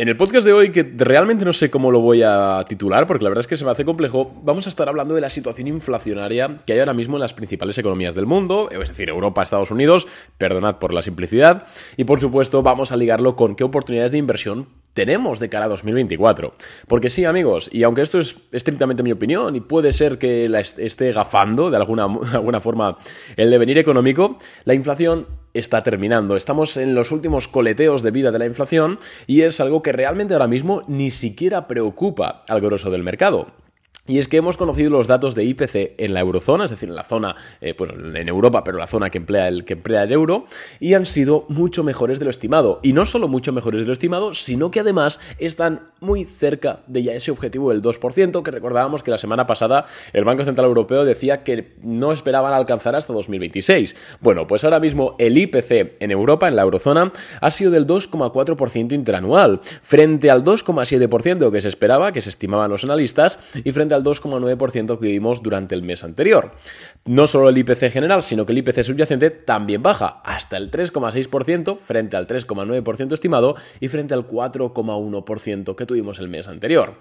En el podcast de hoy, que realmente no sé cómo lo voy a titular, porque la verdad es que se me hace complejo, vamos a estar hablando de la situación inflacionaria que hay ahora mismo en las principales economías del mundo, es decir, Europa, Estados Unidos, perdonad por la simplicidad, y por supuesto vamos a ligarlo con qué oportunidades de inversión tenemos de cara a 2024. Porque sí, amigos, y aunque esto es estrictamente mi opinión y puede ser que la esté gafando de alguna, alguna forma el devenir económico, la inflación está terminando. Estamos en los últimos coleteos de vida de la inflación y es algo que realmente ahora mismo ni siquiera preocupa al grosso del mercado. Y es que hemos conocido los datos de IPC en la eurozona, es decir, en la zona, eh, en Europa, pero la zona que emplea, el, que emplea el euro, y han sido mucho mejores de lo estimado. Y no solo mucho mejores de lo estimado, sino que además están muy cerca de ya ese objetivo del 2%, que recordábamos que la semana pasada el Banco Central Europeo decía que no esperaban alcanzar hasta 2026. Bueno, pues ahora mismo el IPC en Europa, en la eurozona, ha sido del 2,4% interanual, frente al 2,7% que se esperaba, que se estimaban los analistas, y frente al 2,9% que vimos durante el mes anterior. No solo el IPC general, sino que el IPC subyacente también baja hasta el 3,6% frente al 3,9% estimado y frente al 4,1% que tuvimos el mes anterior.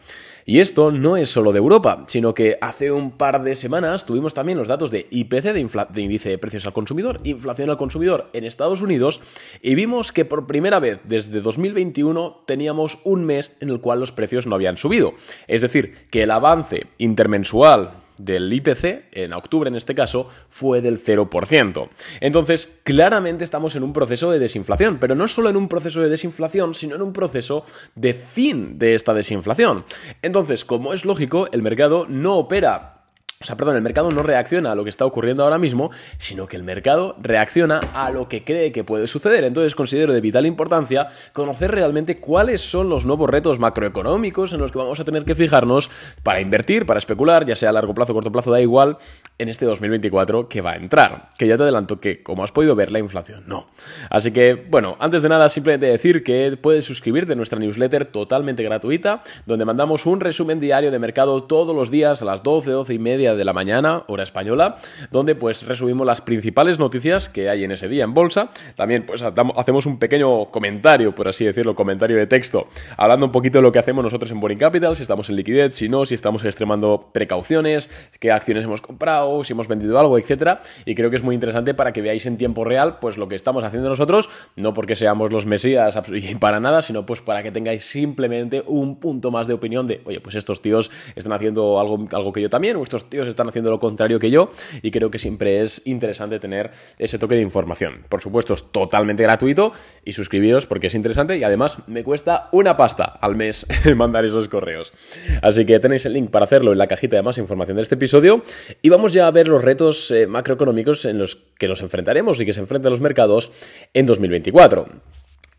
Y esto no es solo de Europa, sino que hace un par de semanas tuvimos también los datos de IPC, de, índice de precios al consumidor, inflación al consumidor en Estados Unidos, y vimos que por primera vez desde 2021 teníamos un mes en el cual los precios no habían subido. Es decir, que el avance intermensual del IPC, en octubre en este caso, fue del 0%. Entonces, claramente estamos en un proceso de desinflación, pero no solo en un proceso de desinflación, sino en un proceso de fin de esta desinflación. Entonces, como es lógico, el mercado no opera o sea, perdón, el mercado no reacciona a lo que está ocurriendo ahora mismo, sino que el mercado reacciona a lo que cree que puede suceder. Entonces considero de vital importancia conocer realmente cuáles son los nuevos retos macroeconómicos en los que vamos a tener que fijarnos para invertir, para especular, ya sea a largo plazo o corto plazo, da igual, en este 2024 que va a entrar. Que ya te adelanto que, como has podido ver, la inflación no. Así que, bueno, antes de nada, simplemente decir que puedes suscribirte a nuestra newsletter totalmente gratuita, donde mandamos un resumen diario de mercado todos los días a las 12, 12 y media de la mañana, hora española, donde pues resumimos las principales noticias que hay en ese día en bolsa. También pues hacemos un pequeño comentario, por así decirlo, comentario de texto, hablando un poquito de lo que hacemos nosotros en Boring Capital, si estamos en liquidez, si no, si estamos extremando precauciones, qué acciones hemos comprado, si hemos vendido algo, etcétera. Y creo que es muy interesante para que veáis en tiempo real pues lo que estamos haciendo nosotros, no porque seamos los mesías para nada, sino pues para que tengáis simplemente un punto más de opinión de, oye, pues estos tíos están haciendo algo, algo que yo también, o estos tíos están haciendo lo contrario que yo y creo que siempre es interesante tener ese toque de información. Por supuesto, es totalmente gratuito y suscribiros porque es interesante y además me cuesta una pasta al mes mandar esos correos. Así que tenéis el link para hacerlo en la cajita de más información de este episodio y vamos ya a ver los retos eh, macroeconómicos en los que nos enfrentaremos y que se enfrentan los mercados en 2024.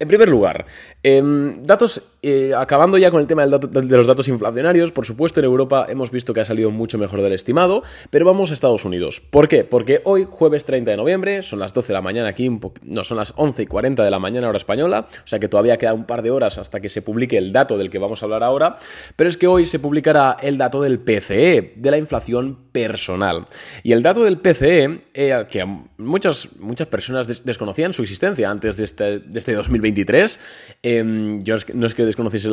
En primer lugar, em, datos, eh, acabando ya con el tema de los datos inflacionarios, por supuesto en Europa hemos visto que ha salido mucho mejor del estimado, pero vamos a Estados Unidos. ¿Por qué? Porque hoy, jueves 30 de noviembre, son las 12 de la mañana aquí, no, son las 11 y 40 de la mañana hora española, o sea que todavía queda un par de horas hasta que se publique el dato del que vamos a hablar ahora, pero es que hoy se publicará el dato del PCE, de la inflación personal. Y el dato del PCE, eh, que muchas, muchas personas desconocían su existencia antes de este, de este 2020, 2023. Em, yo no es que desconociese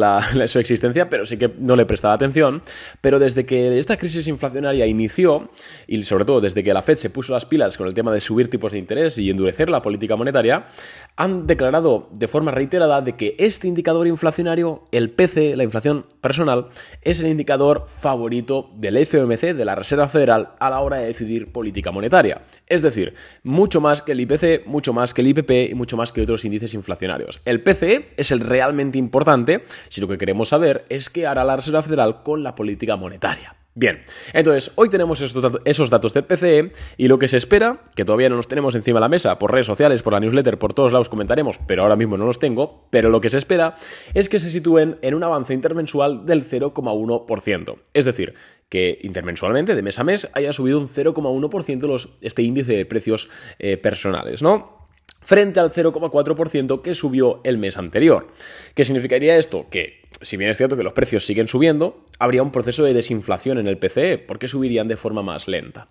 su existencia, pero sí que no le prestaba atención. Pero desde que esta crisis inflacionaria inició, y sobre todo desde que la Fed se puso las pilas con el tema de subir tipos de interés y endurecer la política monetaria, han declarado de forma reiterada de que este indicador inflacionario, el PC, la inflación personal, es el indicador favorito del FOMC, de la Reserva Federal, a la hora de decidir política monetaria. Es decir, mucho más que el IPC, mucho más que el IPP y mucho más que otros índices inflacionarios. El PCE es el realmente importante si lo que queremos saber es qué hará la Reserva Federal con la política monetaria. Bien, entonces hoy tenemos esos datos del PCE y lo que se espera, que todavía no los tenemos encima de la mesa, por redes sociales, por la newsletter, por todos lados comentaremos, pero ahora mismo no los tengo, pero lo que se espera es que se sitúen en un avance intermensual del 0,1%. Es decir, que intermensualmente, de mes a mes, haya subido un 0,1% este índice de precios eh, personales, ¿no? Frente al 0,4% que subió el mes anterior. ¿Qué significaría esto? Que, si bien es cierto que los precios siguen subiendo, habría un proceso de desinflación en el PCE, porque subirían de forma más lenta.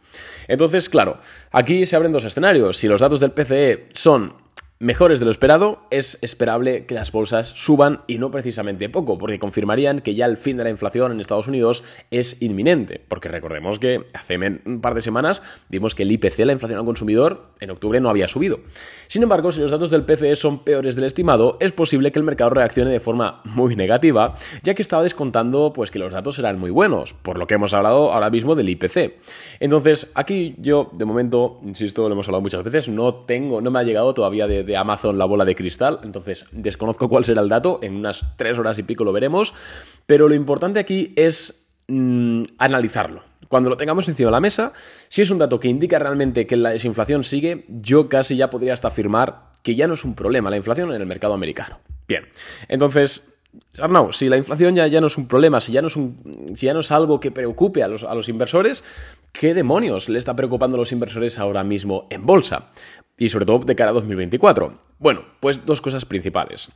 Entonces, claro, aquí se abren dos escenarios. Si los datos del PCE son mejores de lo esperado, es esperable que las bolsas suban y no precisamente poco, porque confirmarían que ya el fin de la inflación en Estados Unidos es inminente, porque recordemos que hace un par de semanas vimos que el IPC, la inflación al consumidor, en octubre no había subido. Sin embargo, si los datos del PCE son peores del estimado, es posible que el mercado reaccione de forma muy negativa, ya que estaba descontando pues que los datos eran muy buenos, por lo que hemos hablado ahora mismo del IPC. Entonces, aquí yo de momento, insisto, lo hemos hablado muchas veces, no tengo, no me ha llegado todavía de de Amazon la bola de cristal, entonces desconozco cuál será el dato, en unas tres horas y pico lo veremos, pero lo importante aquí es mm, analizarlo. Cuando lo tengamos encima de la mesa, si es un dato que indica realmente que la desinflación sigue, yo casi ya podría hasta afirmar que ya no es un problema la inflación en el mercado americano. Bien, entonces Arnau, si la inflación ya, ya, no es un problema, si ya no es, si ya no es algo que preocupe a los, a los, inversores, ¿qué demonios le está preocupando a los inversores ahora mismo en bolsa? Y sobre todo de cara a 2024. Bueno, pues dos cosas principales.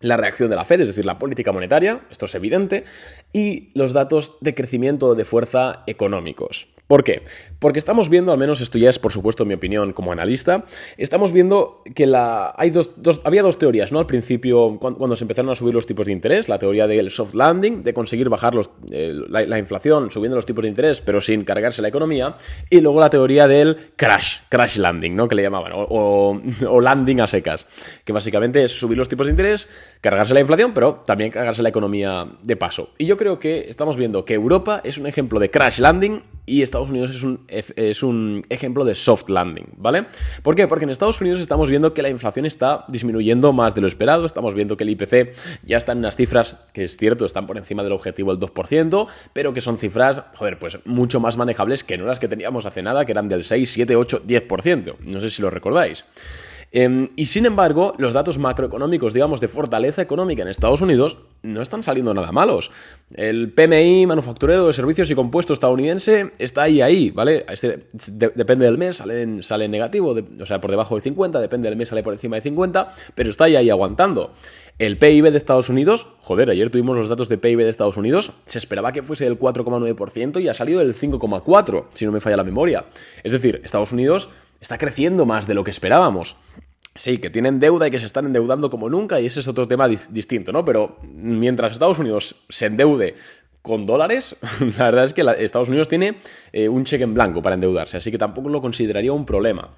La reacción de la Fed, es decir, la política monetaria, esto es evidente, y los datos de crecimiento de fuerza económicos. ¿Por qué? Porque estamos viendo, al menos esto ya es por supuesto mi opinión como analista, estamos viendo que la, hay dos, había dos teorías, ¿no? Al principio, cuando, se empezaron a subir los tipos de interés, la teoría del soft landing, de conseguir bajar los, la, inflación subiendo los tipos de interés, pero sin cargarse la economía, y luego la teoría del crash, crash landing, ¿no? Que le llamaban, o landing a secas, que básicamente es subir los tipos de interés, cargarse la inflación, pero también cargarse la economía de paso. Y yo creo que estamos viendo que Europa es un ejemplo de crash landing y Estados Unidos es un, es un ejemplo de soft landing, ¿vale? ¿Por qué? Porque en Estados Unidos estamos viendo que la inflación está disminuyendo más de lo esperado, estamos viendo que el IPC ya está en unas cifras que es cierto, están por encima del objetivo del 2%, pero que son cifras, joder, pues mucho más manejables que no las que teníamos hace nada, que eran del 6, 7, 8, 10%. No sé si lo recordáis. Em, y sin embargo, los datos macroeconómicos, digamos, de fortaleza económica en Estados Unidos no están saliendo nada malos. El PMI manufacturero de servicios y compuestos estadounidense está ahí, ahí, ¿vale? Este, depende del mes, sale, sale negativo, o sea, por debajo del 50, depende del mes, sale por encima de 50, pero está ahí, ahí aguantando. El PIB de Estados Unidos, joder, ayer tuvimos los datos de PIB de Estados Unidos, se esperaba que fuese del 4,9% y ha salido del 5,4%, si no me falla la memoria. Es decir, Estados Unidos está creciendo más de lo que esperábamos. Sí, que tienen deuda y que se están endeudando como nunca, y ese es otro tema distinto, ¿no? Pero mientras Estados Unidos se endeude con dólares, la verdad es que Estados Unidos tiene eh, un cheque en blanco para endeudarse, así que tampoco lo consideraría un problema.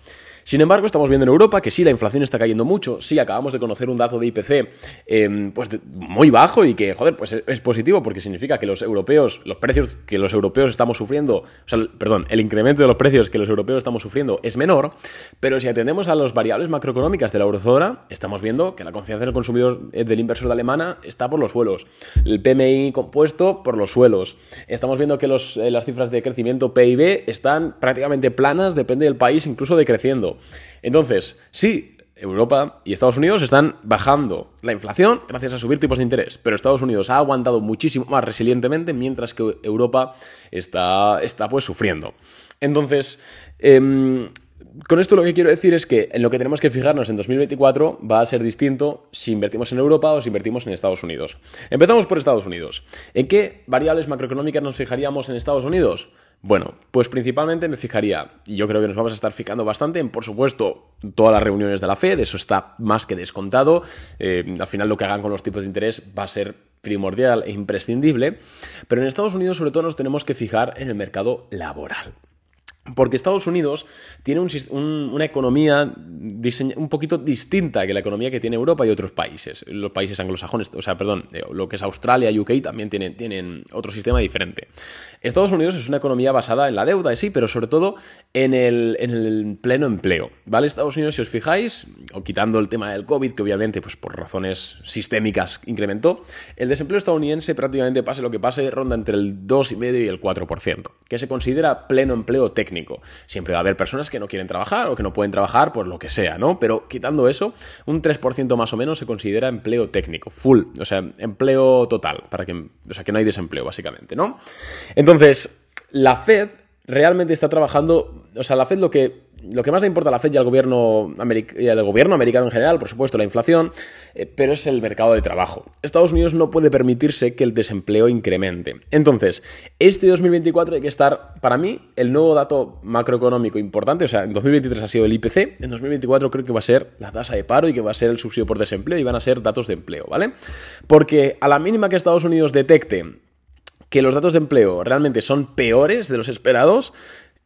Sin embargo, estamos viendo en Europa que sí, la inflación está cayendo mucho, sí, acabamos de conocer un dato de IPC em, pues muy bajo y que, joder, pues es positivo porque significa que los europeos, los precios que los europeos estamos sufriendo, o sea, perdón, el incremento de los precios que los europeos estamos sufriendo es menor, pero si atendemos a las variables macroeconómicas de la eurozona, estamos viendo que la confianza del consumidor eh, del inversor de alemana está por los suelos, el PMI compuesto por los suelos, estamos viendo que eh, las cifras de crecimiento PIB están prácticamente planas, depende del país, incluso decreciendo. Entonces, sí, Europa y Estados Unidos están bajando la inflación gracias a subir tipos de interés, pero Estados Unidos ha aguantado muchísimo más resilientemente mientras que Europa está, está pues sufriendo. Entonces, em, con esto lo que quiero decir es que en lo que tenemos que fijarnos en 2024 va a ser distinto si invertimos en Europa o si invertimos en Estados Unidos. Empezamos por Estados Unidos. ¿En qué variables macroeconómicas nos fijaríamos en Estados Unidos? Bueno, pues principalmente me fijaría, y yo creo que nos vamos a estar fijando bastante en, por supuesto, todas las reuniones de la Fed, eso está más que descontado. Eh, al final lo que hagan con los tipos de interés va a ser primordial e imprescindible, pero en Estados Unidos sobre todo nos tenemos que fijar en el mercado laboral. Porque Estados Unidos tiene una economía un poquito distinta que la economía que tiene Europa y otros países. Los países anglosajones, o sea, perdón, eh, lo que es Australia, y UK también tienen, otro sistema diferente. Estados Unidos es una economía basada en la deuda, sí, pero sobre todo en el, en el pleno empleo. ¿Vale? Estados Unidos, si os fijáis, o quitando el tema del COVID, que obviamente, pues por razones sistémicas incrementó, el desempleo estadounidense prácticamente pase lo que pase, ronda entre el 2,5 y el 4%, que se considera pleno empleo técnico. Siempre va a haber personas que no quieren trabajar o que no pueden trabajar por lo que sea, ¿no? Pero quitando eso, un 3% más o menos se considera empleo técnico, full, o sea, empleo total, para que, o sea, que no hay desempleo, básicamente, ¿no? Entonces, la Fed realmente está trabajando, o sea, la Fed lo que lo que más le importa a la Fed y al gobierno, al gobierno americano en general, por supuesto, la inflación, eh, pero es el mercado de trabajo. Estados Unidos no puede permitirse que el desempleo incremente. Entonces, este 2024 hay que estar, para mí, el nuevo dato macroeconómico importante, o sea, en 2023 ha sido el IPC, en 2024 creo que va a ser la tasa de paro y que va a ser el subsidio por desempleo y van a ser datos de empleo, ¿vale? Porque a la mínima que Estados Unidos detecte que los datos de empleo realmente son peores de los esperados,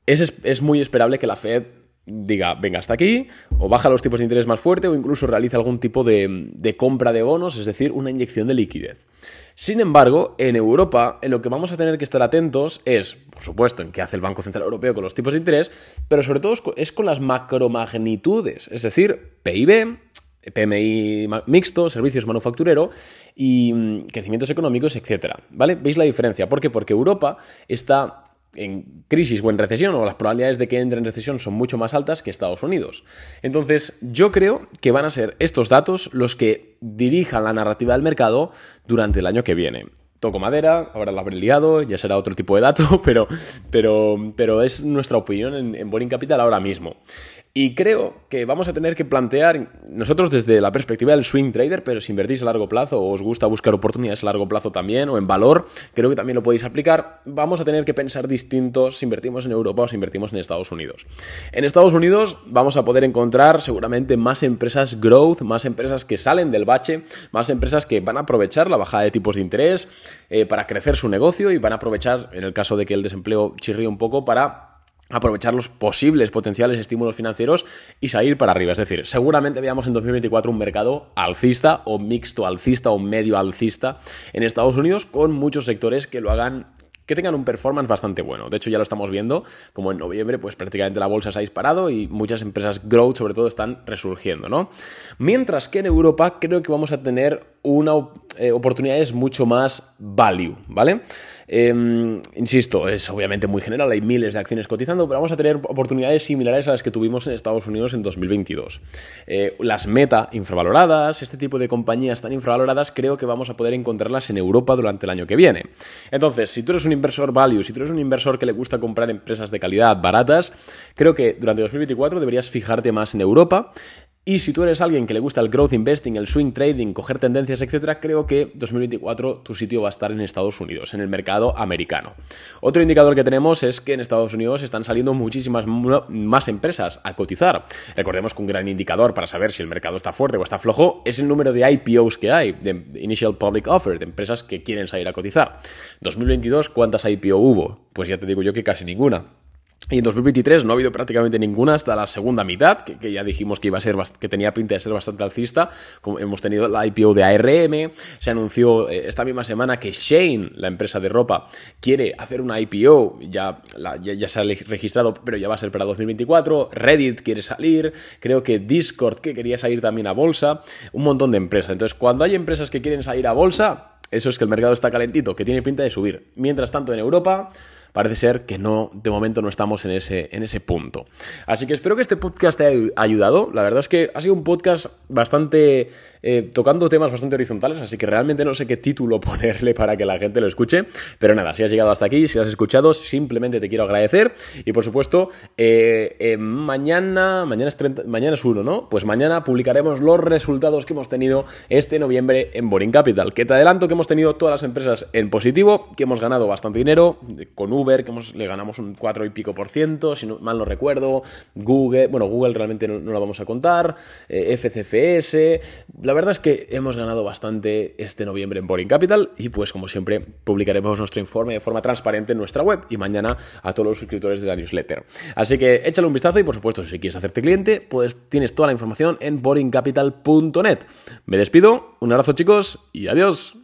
es, muy esperable que la Fed diga, venga hasta aquí, o baja los tipos de interés más fuerte, o incluso realiza algún tipo de, compra de bonos, es decir, una inyección de liquidez. Sin embargo, en Europa, en lo que vamos a tener que estar atentos es, por supuesto, en qué hace el Banco Central Europeo con los tipos de interés, pero sobre todo es con las macromagnitudes, es decir, PIB, PMI mixto, servicios manufacturero y mm, crecimientos económicos, etcétera. ¿Vale? ¿Veis la diferencia? ¿Por qué? Porque Europa está en crisis o en recesión, o las probabilidades de que entre en recesión son mucho más altas que Estados Unidos. Entonces, yo creo que van a ser estos datos los que dirijan la narrativa del mercado durante el año que viene. Toco madera, ahora lo habré liado, ya será otro tipo de dato, pero, pero, pero es nuestra opinión en, en Boring Capital ahora mismo. Y creo que vamos a tener que plantear, nosotros desde la perspectiva del swing trader, pero si invertís a largo plazo o os gusta buscar oportunidades a largo plazo también, o en valor, creo que también lo podéis aplicar, vamos a tener que pensar distintos si invertimos en Europa o si invertimos en Estados Unidos. En Estados Unidos vamos a poder encontrar seguramente más empresas growth, más empresas que salen del bache, más empresas que van a aprovechar la bajada de tipos de interés eh, para crecer su negocio y van a aprovechar, en el caso de que el desempleo chirríe un poco, para aprovechar los posibles potenciales estímulos financieros y salir para arriba. Es decir, seguramente veamos en 2024 un mercado alcista o mixto alcista o medio alcista en Estados Unidos con muchos sectores que lo hagan que tengan un performance bastante bueno. De hecho, ya lo estamos viendo, como en noviembre, pues prácticamente la bolsa se ha disparado y muchas empresas growth, sobre todo, están resurgiendo, ¿no? Mientras que en Europa creo que vamos a tener una, eh, oportunidades mucho más value, ¿vale? Em, insisto, es obviamente muy general, hay miles de acciones cotizando, pero vamos a tener oportunidades similares a las que tuvimos en Estados Unidos en 2022. Eh, las meta infravaloradas, este tipo de compañías tan infravaloradas, creo que vamos a poder encontrarlas en Europa durante el año que viene. Entonces, si tú eres un inversor value, si tú eres un inversor que le gusta comprar empresas de calidad baratas, creo que durante 2024 deberías fijarte más en Europa. Y si tú eres alguien que le gusta el growth investing, el swing trading, coger tendencias, etcétera, creo que 2024 tu sitio va a estar en Estados Unidos, en el mercado americano. Otro indicador que tenemos es que en Estados Unidos están saliendo muchísimas más empresas a cotizar. Recordemos que un gran indicador para saber si el mercado está fuerte o está flojo es el número de IPOs que hay, de Initial Public Offer, de empresas que quieren salir a cotizar. 2022, ¿cuántas IPO hubo? Pues ya te digo yo que casi ninguna. Y en 2023 no ha habido prácticamente ninguna hasta la segunda mitad, que, ya dijimos que iba a ser que tenía pinta de ser bastante alcista. Como hemos tenido la IPO de ARM, se anunció eh, esta misma semana que Shane, la empresa de ropa, quiere hacer una IPO, ya, ya, se ha registrado, pero ya va a ser para 2024. Reddit quiere salir, creo que Discord que quería salir también a bolsa, un montón de empresas. Entonces, cuando hay empresas que quieren salir a bolsa, eso es que el mercado está calentito, que tiene pinta de subir. Mientras tanto, en Europa parece ser que no, de momento no estamos en ese, en ese punto. Así que espero que este podcast te haya ayudado. La verdad es que ha sido un podcast bastante eh, tocando temas bastante horizontales, así que realmente no sé qué título ponerle para que la gente lo escuche. Pero nada, si has llegado hasta aquí, si has escuchado, simplemente te quiero agradecer. Y por supuesto, eh, eh, mañana, mañana es, 30, mañana es 1, ¿no? Pues mañana publicaremos los resultados que hemos tenido este noviembre en Boring Capital. Que te adelanto que hemos tenido todas las empresas en positivo, que hemos ganado bastante dinero, con Que hemos, le ganamos un 4 y pico por ciento, si no, mal no recuerdo, Google, bueno, Google realmente no, no la vamos a contar, FCFS, la verdad es que hemos ganado bastante este noviembre en Boring Capital y pues como siempre publicaremos nuestro informe de forma transparente en nuestra web y mañana a todos los suscriptores de la newsletter. Así que échale un vistazo y por supuesto si quieres hacerte cliente pues tienes toda la información en boringcapital.net. Me despido, un abrazo chicos y adiós.